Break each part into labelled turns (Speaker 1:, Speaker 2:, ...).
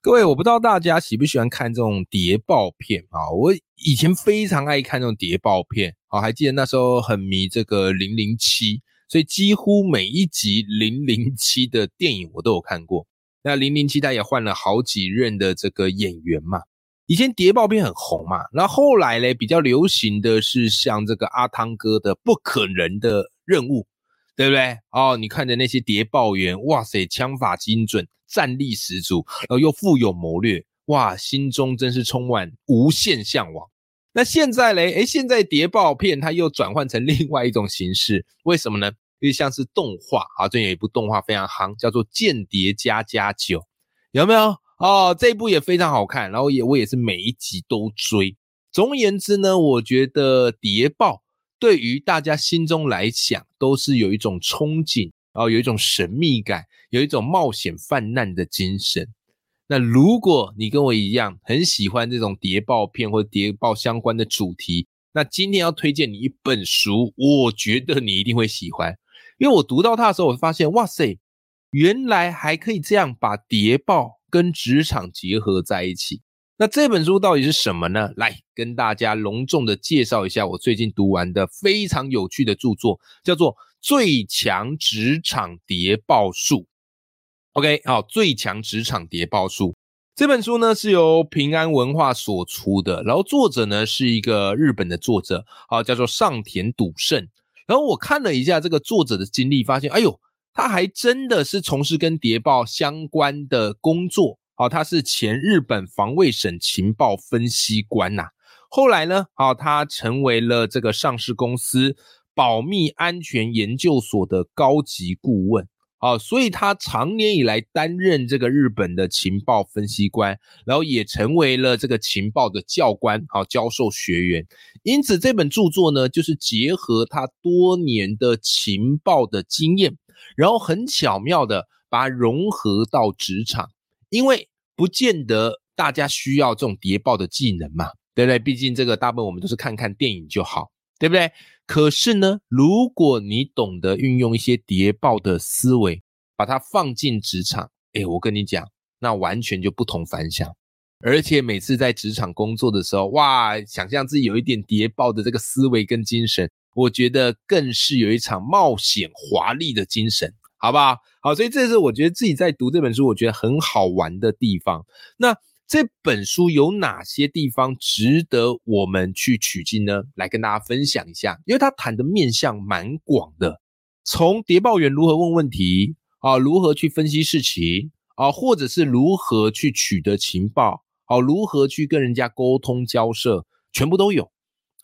Speaker 1: 各位，我不知道大家喜不喜欢看这种谍报片啊？我以前非常爱看这种谍报片啊，还记得那时候很迷这个零零七，所以几乎每一集零零七的电影我都有看过。那零零七他也换了好几任的这个演员嘛。以前谍报片很红嘛，然后后来嘞比较流行的是像这个阿汤哥的《不可能的任务》，对不对？哦，你看着那些谍报员，哇塞，枪法精准，战力十足，然后又富有谋略，哇，心中真是充满无限向往。那现在嘞，诶，现在谍报片它又转换成 另外一种形式，为什么呢？因为像是动画啊，最近有一部动画非常夯，叫做《间谍加加九》，有没有？哦，这一部也非常好看，然后也我也是每一集都追。总而言之呢，我觉得谍报对于大家心中来讲，都是有一种憧憬，然后有一种神秘感，有一种冒险泛滥的精神。那如果你跟我一样很喜欢这种谍报片或谍报相关的主题，那今天要推荐你一本书，我觉得你一定会喜欢，因为我读到它的时候，我发现哇塞，原来还可以这样把谍报跟职场结合在一起。那这本书到底是什么呢？来跟大家隆重的介绍一下我最近读完的非常有趣的著作，叫做《最强职场谍报术》。OK，好，《最强职场谍报术》这本书呢是由平安文化所出的，然后作者呢是一个日本的作者，啊，叫做上田笃胜。然后我看了一下这个作者的经历，发现，哎呦，他还真的是从事跟谍报相关的工作。好，他是前日本防卫省情报分析官呐、后来呢，好，他成为了这个上市公司保密安全研究所的高级顾问。啊，所以他长年以来担任这个日本的情报分析官，然后也成为了这个情报的教官，好教授学员。因此这本著作呢，就是结合他多年的情报的经验，然后很巧妙的把它融合到职场。因为不见得大家需要这种谍报的技能嘛，对不对？毕竟这个大部分我们都是看看电影就好，对不对？可是呢，如果你懂得运用一些谍报的思维，把它放进职场，诶，我跟你讲，那完全就不同凡响。而且每次在职场工作的时候，哇，想象自己有一点谍报的这个思维跟精神，我觉得更是有一场冒险华丽的精神。好不好？好，所以这是我觉得自己在读这本书，我觉得很好玩的地方。那这本书有哪些地方值得我们去取经呢？来跟大家分享一下，因为它谈的面向蛮广的，从谍报员如何问问题啊，如何去分析事情啊，或者是如何去取得情报，好、如何去跟人家沟通交涉，全部都有。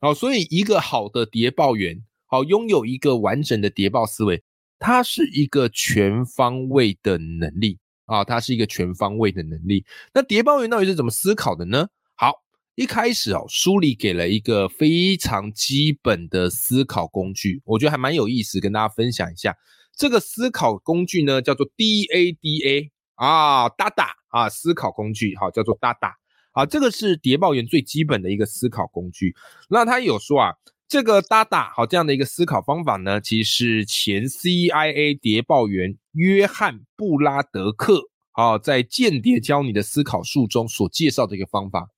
Speaker 1: 好、所以一个好的谍报员，好、拥有一个完整的谍报思维。它是一个全方位的能力啊，它是一个全方位的能力。那谍报员到底是怎么思考的呢？好，一开始哦，书里给了一个非常基本的思考工具，我觉得还蛮有意思，跟大家分享一下。这个思考工具呢，叫做 DADA 啊，DADA 啊，思考工具，好，叫做 DADA 啊，这个是谍报员最基本的一个思考工具。那他有说啊。这个 DADA 好这样的一个思考方法呢，其实是前 CIA 谍报员约翰布拉德克啊，在《间谍教你的思考术》中所介绍的一个方法。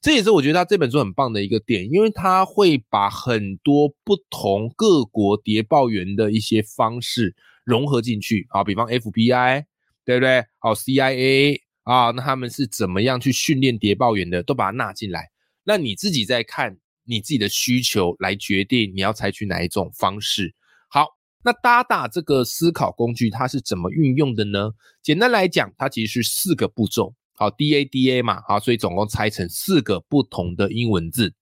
Speaker 1: 这也是我觉得他这本书很棒的一个点，因为他会把很多不同各国谍报员的一些方式融合进去啊，比方 FBI 对不对？好 CIA 啊，那他们是怎么样去训练谍报员的，都把它纳进来。那你自己在看。你自己的需求来决定你要采取哪一种方式。好，那 DADA 这个思考工具它是怎么运用的呢？简单来讲，它其实是四个步骤。好，DADA 嘛，好，所以总共拆成四个不同的英文字。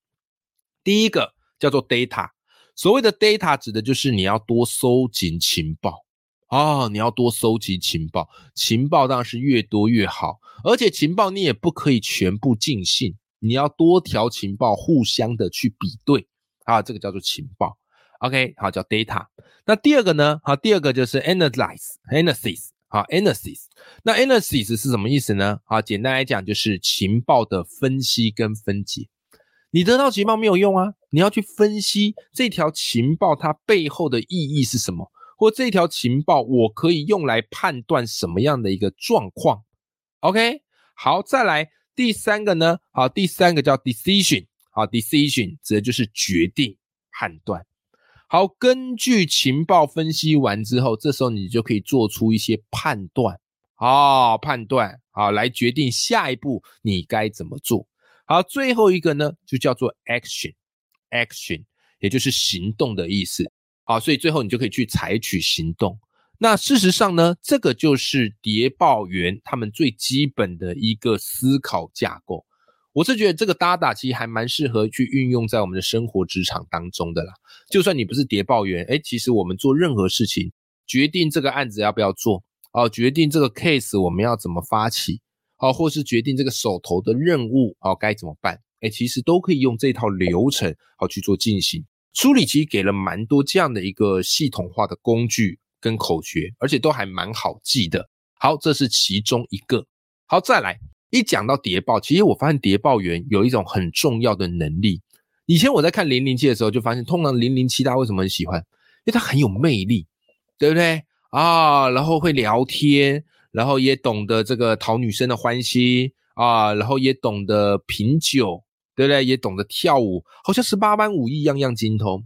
Speaker 1: 第一个叫做 data，所谓的 data 指的就是你要多收集情报啊，你要多收集情报，情报当然是越多越好，而且情报你也不可以全部尽信。你要多条情报互相的去比对啊，这个叫做情报。OK，好，叫 data。那第二个呢？好，第二个就是 analyze，analysis，好，analysis。那 analysis 是什么意思呢？好，简单来讲就是情报的分析跟分解。你得到情报没有用啊，你要去分析这条情报它背后的意义是什么，或这条情报我可以用来判断什么样的一个状况。OK，好，再来第三个呢？好，第三个叫 decision，好，decision 指的就是决定、判断。好，根据情报分析完之后，这时候你就可以做出一些判断，啊，判断，好，来决定下一步你该怎么做。好，最后一个呢，就叫做 action，action，也就是行动的意思。好，所以最后你就可以去采取行动。那事实上呢，这个就是谍报员他们最基本的一个思考架构。我是觉得这个搭打其实还蛮适合去运用在我们的生活职场当中的啦。就算你不是谍报员，哎，其实我们做任何事情，决定这个案子要不要做，哦，决定这个 case 我们要怎么发起，哦，或是决定这个手头的任务，哦，该怎么办，哎，其实都可以用这套流程，好去做进行。书里其实给了蛮多这样的一个系统化的工具跟口诀，而且都还蛮好记的。好，这是其中一个。好，再来。一讲到谍报，其实我发现谍报员有一种很重要的能力。以前我在看零零七的时候，就发现通常零零七他为什么很喜欢？因为他很有魅力，对不对啊？然后会聊天，然后也懂得这个讨女生的欢心啊，然后也懂得品酒，对不对？也懂得跳舞，好像十八般武艺样样精通。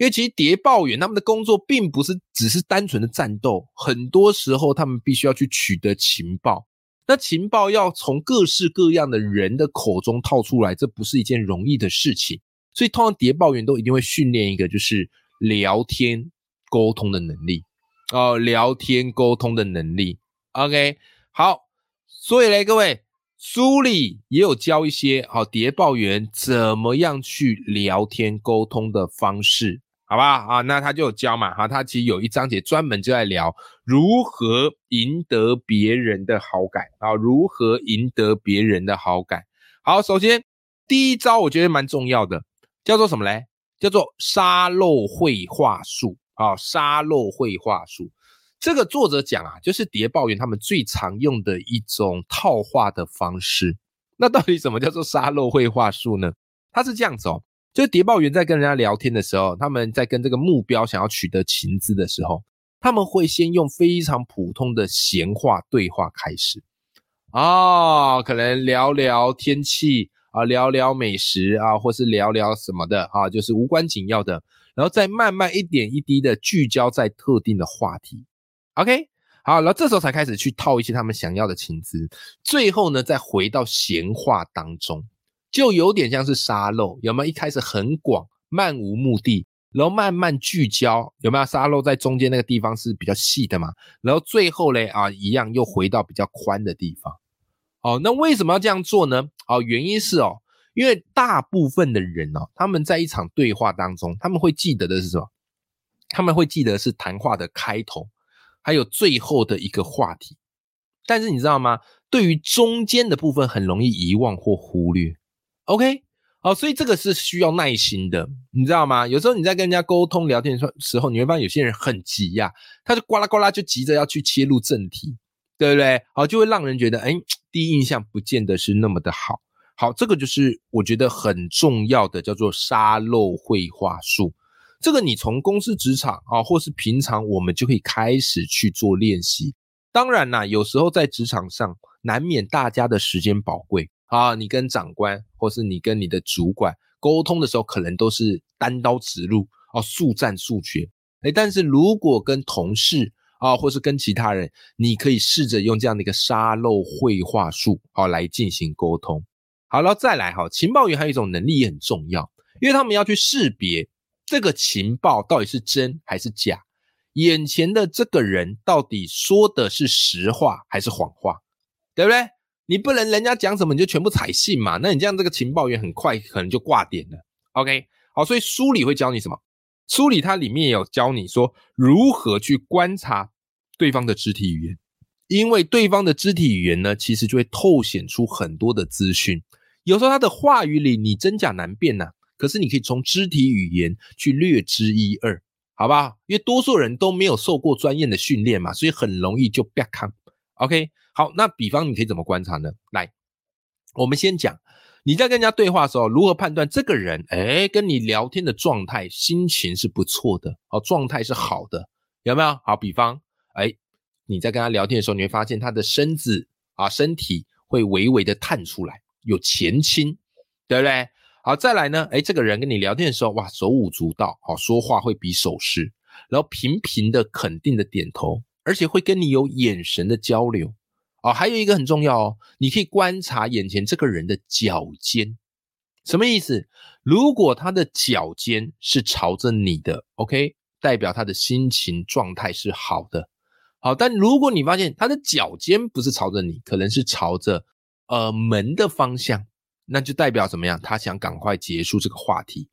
Speaker 1: 因为其实谍报员他们的工作并不是只是单纯的战斗，很多时候他们必须要去取得情报。那情报要从各式各样的人的口中套出来，这不是一件容易的事情。所以，通常谍报员都一定会训练一个，就是聊天沟通的能力哦，聊天沟通的能力。OK，好，所以嘞，各位书里也有教一些好谍报员怎么样去聊天沟通的方式。好吧，啊，那他就教嘛，哈，他其实有一章节专门就在聊如何赢得别人的好感啊，如何赢得别人的好感。好，首先第一招我觉得蛮重要的，叫做什么嘞？叫做沙漏绘画术啊，沙漏绘画术。这个作者讲啊，就是谍报员他们最常用的一种套话的方式。那到底什么叫做沙漏绘画术呢？它是这样子哦。就是谍报员在跟人家聊天的时候，他们在跟这个目标想要取得情资的时候，他们会先用非常普通的闲话对话开始，啊，可能聊聊天气啊，聊聊美食啊，或是聊聊什么的啊，就是无关紧要的，然后再慢慢一点一滴的聚焦在特定的话题。OK，好，然后这时候才开始去套一些他们想要的情资，最后呢，再回到闲话当中。就有点像是沙漏，有没有？一开始很广，漫无目的，然后慢慢聚焦，有没有？沙漏在中间那个地方是比较细的嘛，然后最后嘞啊，一样又回到比较宽的地方。哦，那为什么要这样做呢？哦，原因是哦，因为大部分的人哦，他们在一场对话当中，他们会记得的是什么？他们会记得是谈话的开头，还有最后的一个话题。但是你知道吗？对于中间的部分，很容易遗忘或忽略。OK，好，所以这个是需要耐心的，你知道吗？有时候你在跟人家沟通聊天的时候，你会发现有些人很急呀，他就呱啦呱啦就急着要去切入正题，对不对？好，就会让人觉得，哎，第一印象不见得是那么的好。好，这个就是我觉得很重要的，叫做沙漏绘画术。这个你从公司职场啊，或是平常我们就可以开始去做练习。当然啦，有时候在职场上难免大家的时间宝贵。啊，你跟长官或是你跟你的主管沟通的时候，可能都是单刀直入哦，速战速决。哎，但是如果跟同事啊，或是跟其他人，你可以试着用这样的一个沙漏绘画术哦来进行沟通。好了，再来哈，情报员还有一种能力也很重要，因为他们要去识别这个情报到底是真还是假，眼前的这个人到底说的是实话还是谎话，对不对？你不能人家讲什么你就全部采信嘛？那你这样这个情报员很快可能就挂点了。OK，好，所以书里会教你什么？书里它里面有教你说如何去观察对方的肢体语言，因为对方的肢体语言呢，其实就会透显出很多的资讯。有时候他的话语里你真假难辨呐，可是你可以从肢体语言去略知一二，好不好？因为多数人都没有受过专业的训练嘛，所以很容易就别看。OK，好，那比方你可以怎么观察呢？来，我们先讲你在跟人家对话的时候，如何判断这个人，哎，跟你聊天的状态、心情是不错的，哦，状态是好的，有没有？好，比方，哎，你在跟他聊天的时候，你会发现他的身子啊，身体会微微的探出来。有前倾，对不对？好，再来呢？哎，这个人跟你聊天的时候，哇，手舞足蹈，好，说话会比手势，然后频频的肯定的点头，而且会跟你有眼神的交流。哦，还有一个很重要哦，你可以观察眼前这个人的脚尖，什么意思？如果他的脚尖是朝着你的，OK，代表他的心情状态是好的。好，但如果你发现他的脚尖不是朝着你，可能是朝着。呃，门的方向，那就代表怎么样？他想赶快结束这个话题。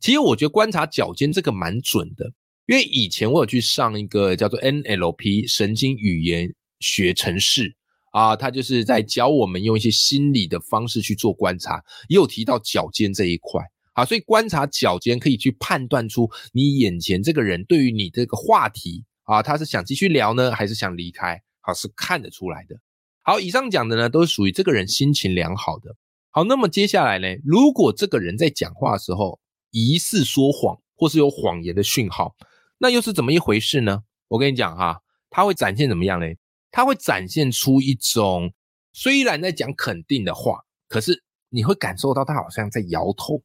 Speaker 1: 其实我觉得观察脚尖这个蛮准的，因为以前我有去上一个叫做 NLP 神经语言学程式啊，他就是在教我们用一些心理的方式去做观察，也有提到脚尖这一块啊，所以观察脚尖可以去判断出你眼前这个人对于你这个话题啊，他是想继续聊呢，还是想离开？好，是看得出来的。好，以上讲的呢，都是属于这个人心情良好的。好，那么接下来呢，如果这个人在讲话的时候疑似说谎，或是有谎言的讯号，那又是怎么一回事呢？我跟你讲哈，他会展现怎么样呢？他会展现出一种虽然在讲肯定的话，可是你会感受到他好像在摇头，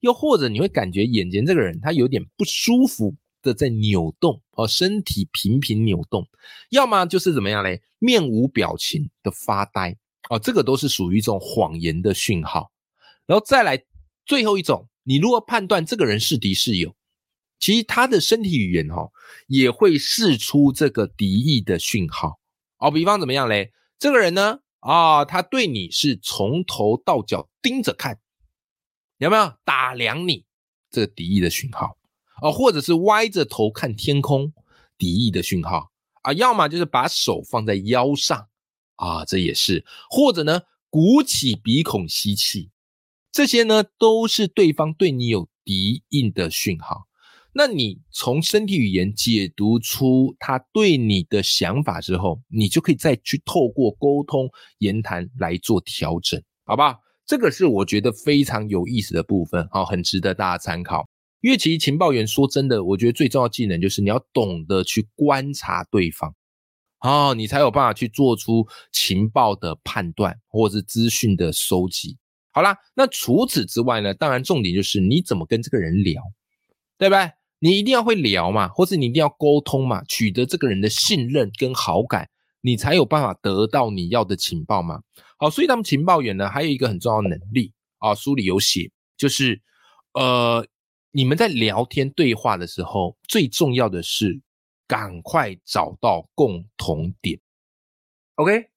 Speaker 1: 又或者你会感觉眼前这个人他有点不舒服。的在扭动哦，身体频频扭动，要么就是怎么样嘞？面无表情的发呆哦，这个都是属于一种谎言的讯号。然后再来最后一种，你如何判断这个人是敌是友？其实他的身体语言哈也会释出这个敌意的讯号哦。比方怎么样嘞？这个人呢啊，他对你是从头到脚盯着看，有没有打量你这个敌意的讯号？啊，或者是歪着头看天空，敌意的讯号啊；要么就是把手放在腰上啊，这也是；或者呢，鼓起鼻孔吸气，这些呢都是对方对你有敌意的讯号。那你从身体语言解读出他对你的想法之后，你就可以再去透过沟通言谈来做调整，好不好？这个是我觉得非常有意思的部分，好，很值得大家参考。因为其实情报员说真的，我觉得最重要技能就是你要懂得去观察对方，哦，你才有办法去做出情报的判断或者是资讯的收集。好啦，那除此之外呢，当然重点就是你怎么跟这个人聊，对不对？你一定要会聊嘛，或者你一定要沟通嘛，取得这个人的信任跟好感，你才有办法得到你要的情报嘛。好，所以他们情报员呢，还有一个很重要的能力啊，书里有写，就是呃。你们在聊天对话的时候，最重要的是赶快找到共同点。OK，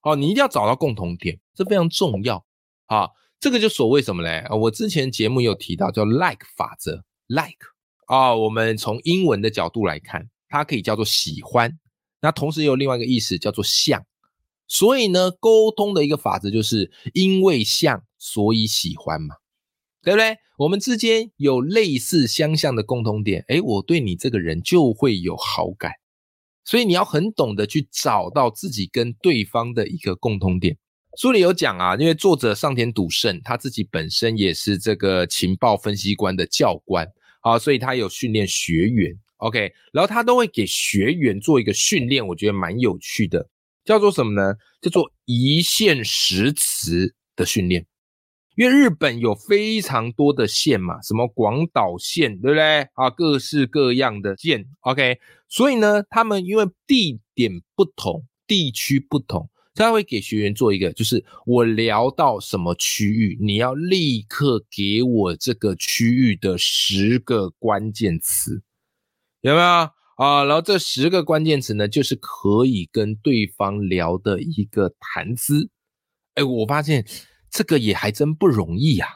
Speaker 1: 好，你一定要找到共同点，这非常重要啊。这个就所谓什么嘞？我之前节目有提到叫 like 法则，like 啊，我们从英文的角度来看，它可以叫做喜欢，那同时也有另外一个意思叫做像。所以呢，沟通的一个法则就是因为像，所以喜欢嘛。对不对？我们之间有类似相像的共同点，诶，我对你这个人就会有好感，所以你要很懂得去找到自己跟对方的一个共同点。书里有讲啊，因为作者上田笃胜他自己本身也是这个情报分析官的教官啊，所以他有训练学员，OK，然后他都会给学员做一个训练，我觉得蛮有趣的，叫做什么呢？叫做一线实词的训练。因为日本有非常多的县嘛，什么广岛县，对不对啊？各式各样的县，OK。所以呢，他们因为地点不同，地区不同，他会给学员做一个，就是我聊到什么区域，你要立刻给我这个区域的十个关键词，有没有啊？然后这十个关键词呢，就是可以跟对方聊的一个谈资。哎，我发现。这个也还真不容易呀，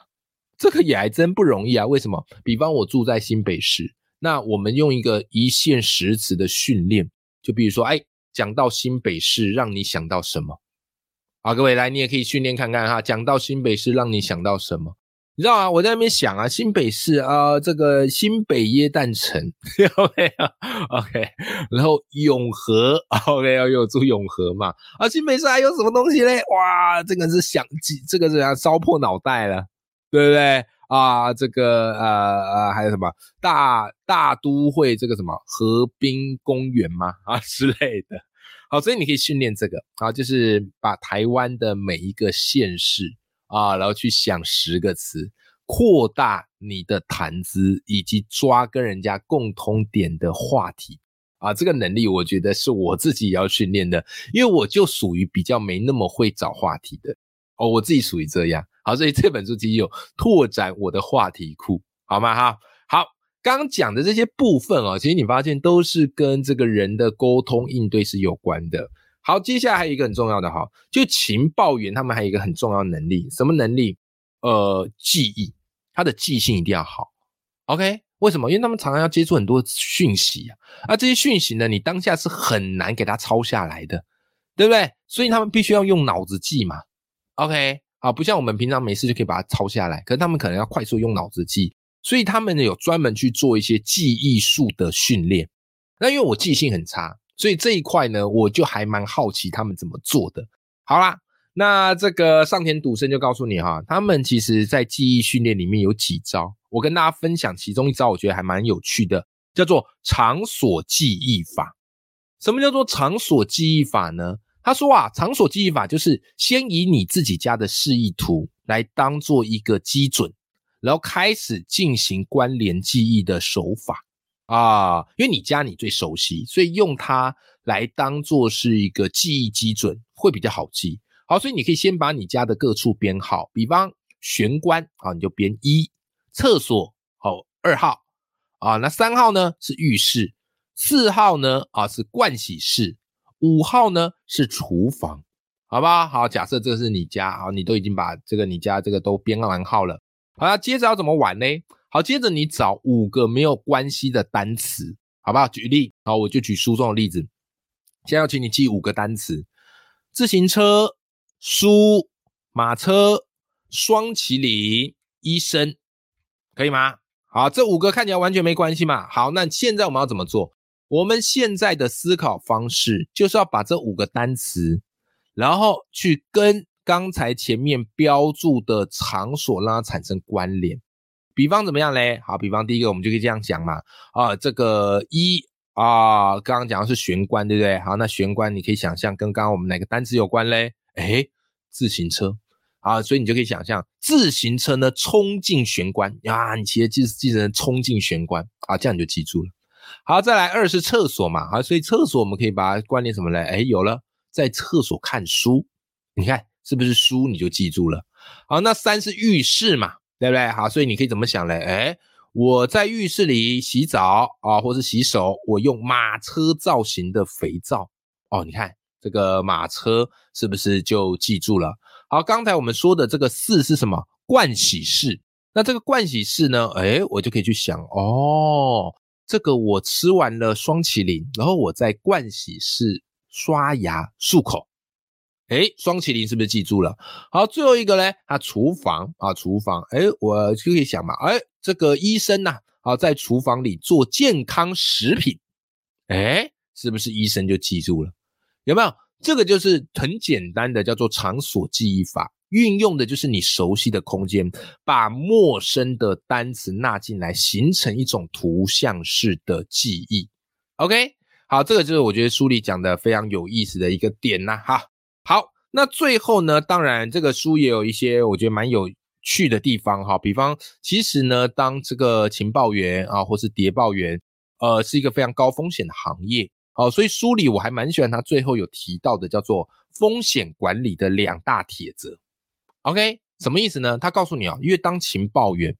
Speaker 1: 这个也还真不容易啊。为什么？比方我住在新北市，那我们用一个一线实词的训练，就比如说，哎，讲到新北市，让你想到什么啊，各位来，你也可以训练看看哈。讲到新北市，让你想到什么？你知道啊？我在那边想啊，新北市啊，这个新北耶诞城，OK，OK，然后永和，OK，要有住永和嘛？啊，新北市还有什么东西嘞？哇，这个是想，这个是要烧破脑袋了，对不对？啊，这个呃呃，还有什么大大都会这个什么河滨公园吗？啊之类的。好，所以你可以训练这个啊，就是把台湾的每一个县市啊，然后去想十个词，扩大你的谈资，以及抓跟人家共通点的话题啊。这个能力我觉得是我自己要训练的，因为我就属于比较没那么会找话题的哦，我自己属于这样。好，所以这本书其实有拓展我的话题库，好吗？哈，刚刚讲的这些部分哦，其实你发现都是跟这个人的沟通应对是有关的。好，接下来还有一个很重要的哈，就情报员他们还有一个很重要的能力，什么能力？呃，记忆，他的记性一定要好。OK，为什么？因为他们常常要接触很多讯息啊，啊，这些讯息呢，你当下是很难给他抄下来的，对不对？所以他们必须要用脑子记嘛。OK。啊，不像我们平常没事就可以把它抄下来，可是他们可能要快速用脑子记，所以他们呢有专门去做一些记忆术的训练。那因为我记性很差，所以这一块呢，我就还蛮好奇他们怎么做的。好啦，那这个上田笃生就告诉你哈，他们其实在记忆训练里面有几招，我跟大家分享其中一招，我觉得还蛮有趣的，叫做场所记忆法。什么叫做场所记忆法呢？他说啊，场所记忆法就是先以你自己家的示意图来当做一个基准，然后开始进行关联记忆的手法啊。因为你家你最熟悉，所以用它来当做是一个记忆基准会比较好记。好，所以你可以先把你家的各处编号，比方玄关啊，你就编一；厕所好二号啊，那三号呢是浴室，四号呢啊是盥洗室。五号呢是厨房，好吧？好，假设这是你家，好，你都已经把这个你家这个都编完号了，好，那接着要怎么玩呢？好，接着你找五个没有关系的单词，好不好？举例，好，我就举书中的例子，现在要请你记五个单词：自行车、书、马车、双麒麟、医生，可以吗？好，这五个看起来完全没关系嘛。好，那现在我们要怎么做？我们现在的思考方式就是要把这五个单词，然后去跟刚才前面标注的场所让它产生关联。比方怎么样嘞？好，比方第一个我们就可以这样讲嘛。啊，这个一啊，刚刚讲的是玄关，对不对？好，那玄关你可以想象跟刚刚我们哪个单词有关嘞？哎，自行车。啊，所以你就可以想象自行车呢冲进玄关啊，你骑着自自行车冲进玄关啊，这样你就记住了。好，再来二是厕所嘛，好，所以厕所我们可以把它关联什么嘞？哎，有了，在厕所看书，你看是不是书你就记住了？好，那三是浴室嘛，对不对？好，所以你可以怎么想嘞？哎，我在浴室里洗澡啊，或是洗手，我用马车造型的肥皂哦，你看这个马车是不是就记住了？好，刚才我们说的这个四是什么？盥洗室，那这个盥洗室呢？哎，我就可以去想哦。这个我吃完了双麒麟，然后我在盥洗室刷牙漱口。哎，双麒麟是不是记住了？好，最后一个呢？啊，厨房啊，厨房。哎，我就可以想嘛，哎，这个医生呐，啊，在厨房里做健康食品。哎，是不是医生就记住了？有没有？这个就是很简单的，叫做场所记忆法。运用的就是你熟悉的空间，把陌生的单词纳进来，形成一种图像式的记忆。OK，好，这个就是我觉得书里讲的非常有意思的一个点呐。哈，好，那最后呢，当然这个书也有一些我觉得蛮有趣的地方哈。比方，其实呢，当这个情报员啊，或是谍报员，呃，是一个非常高风险的行业。哦，所以书里我还蛮喜欢他最后有提到的，叫做风险管理的两大铁则。OK，什么意思呢？他告诉你啊，因为当情报员，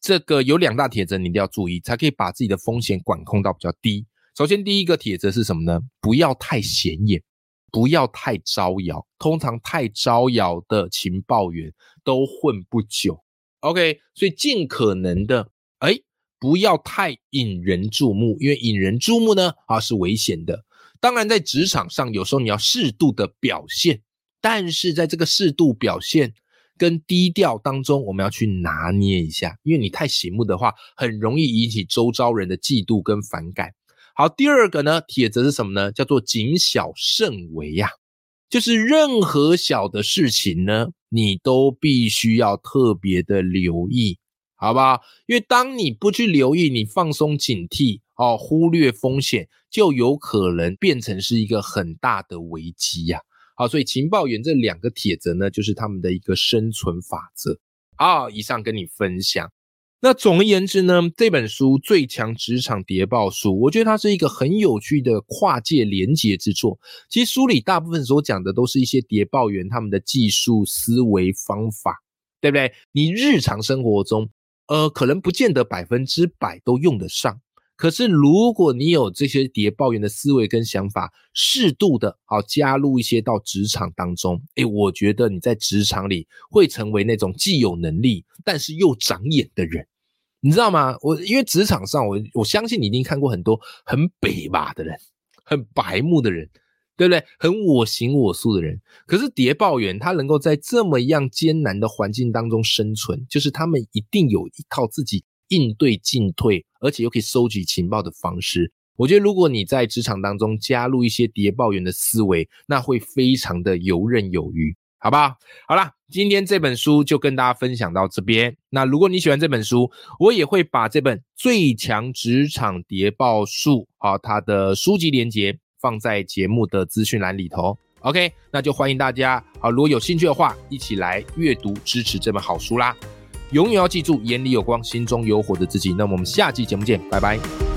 Speaker 1: 这个有两大铁则，你一定要注意，才可以把自己的风险管控到比较低。首先，第一个铁则是什么呢？不要太显眼，不要太招摇。通常太招摇的情报员都混不久。OK，所以尽可能的，哎，不要太引人注目，因为引人注目呢，啊是危险的。当然，在职场上，有时候你要适度的表现。但是在这个适度表现跟低调当中，我们要去拿捏一下，因为你太醒目的话，很容易引起周遭人的嫉妒跟反感。好，第二个呢，铁则是什么呢？叫做谨小慎微呀，就是任何小的事情呢，你都必须要特别的留意，好不好？因为当你不去留意，你放松警惕哦，忽略风险，就有可能变成是一个很大的危机呀。好，所以情报员这两个铁则呢，就是他们的一个生存法则。好，以上跟你分享。那总而言之呢，这本书《最强职场谍报书》，我觉得它是一个很有趣的跨界联结之作。其实书里大部分所讲的都是一些谍报员他们的技术、思维、方法，对不对？你日常生活中，呃，可能不见得百分之百都用得上。可是，如果你有这些谍报员的思维跟想法，适度的好加入一些到职场当中，诶，我觉得你在职场里会成为那种既有能力，但是又长眼的人，你知道吗？我因为职场上，我我相信你一定看过很多很北吧的人，很白目的人，对不对？很我行我素的人。可是谍报员他能够在这么样艰难的环境当中生存，就是他们一定有一套自己。应对进退，而且又可以收集情报的方式，我觉得如果你在职场当中加入一些谍报员的思维，那会非常的游刃有余，好不好？好啦，今天这本书就跟大家分享到这边。那如果你喜欢这本书，我也会把这本《最强职场谍报术》啊，它的书籍连接放在节目的资讯栏里头。OK，那就欢迎大家啊，如果有兴趣的话，一起来阅读支持这本好书啦。永远要记住，眼里有光，心中有火的自己。那么我们下期节目见，拜拜。